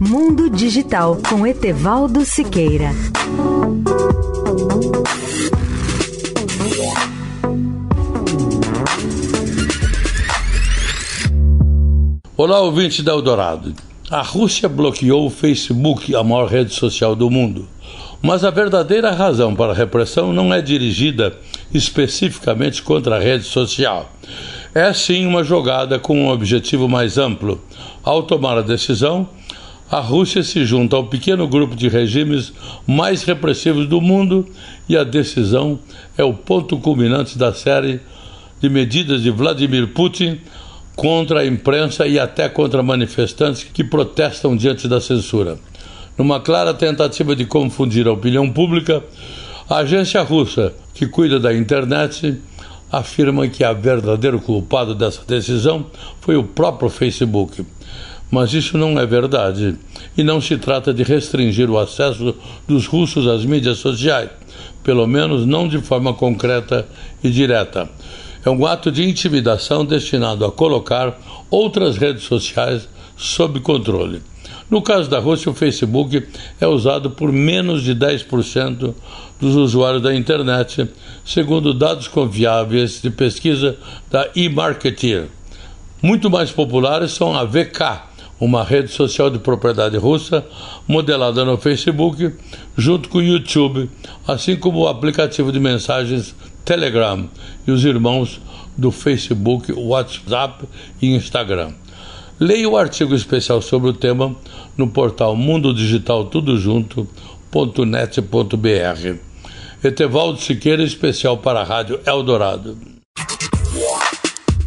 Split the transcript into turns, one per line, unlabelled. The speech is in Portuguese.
Mundo Digital com Etevaldo Siqueira.
Olá, ouvinte da Eldorado. A Rússia bloqueou o Facebook, a maior rede social do mundo. Mas a verdadeira razão para a repressão não é dirigida especificamente contra a rede social. É sim uma jogada com um objetivo mais amplo. Ao tomar a decisão, a Rússia se junta ao pequeno grupo de regimes mais repressivos do mundo e a decisão é o ponto culminante da série de medidas de Vladimir Putin contra a imprensa e até contra manifestantes que protestam diante da censura. Numa clara tentativa de confundir a opinião pública, a agência russa que cuida da internet afirma que a verdadeiro culpado dessa decisão foi o próprio Facebook. Mas isso não é verdade e não se trata de restringir o acesso dos russos às mídias sociais, pelo menos não de forma concreta e direta é um ato de intimidação destinado a colocar outras redes sociais sob controle. No caso da Rússia, o Facebook é usado por menos de 10% dos usuários da internet, segundo dados confiáveis de pesquisa da eMarketer. Muito mais populares são a VK, uma rede social de propriedade russa modelada no Facebook, junto com o YouTube, assim como o aplicativo de mensagens Telegram e os irmãos do Facebook, WhatsApp e Instagram. Leia o artigo especial sobre o tema no portal Mundo Digital Tudo. Etevaldo Siqueira, especial para a Rádio Eldorado.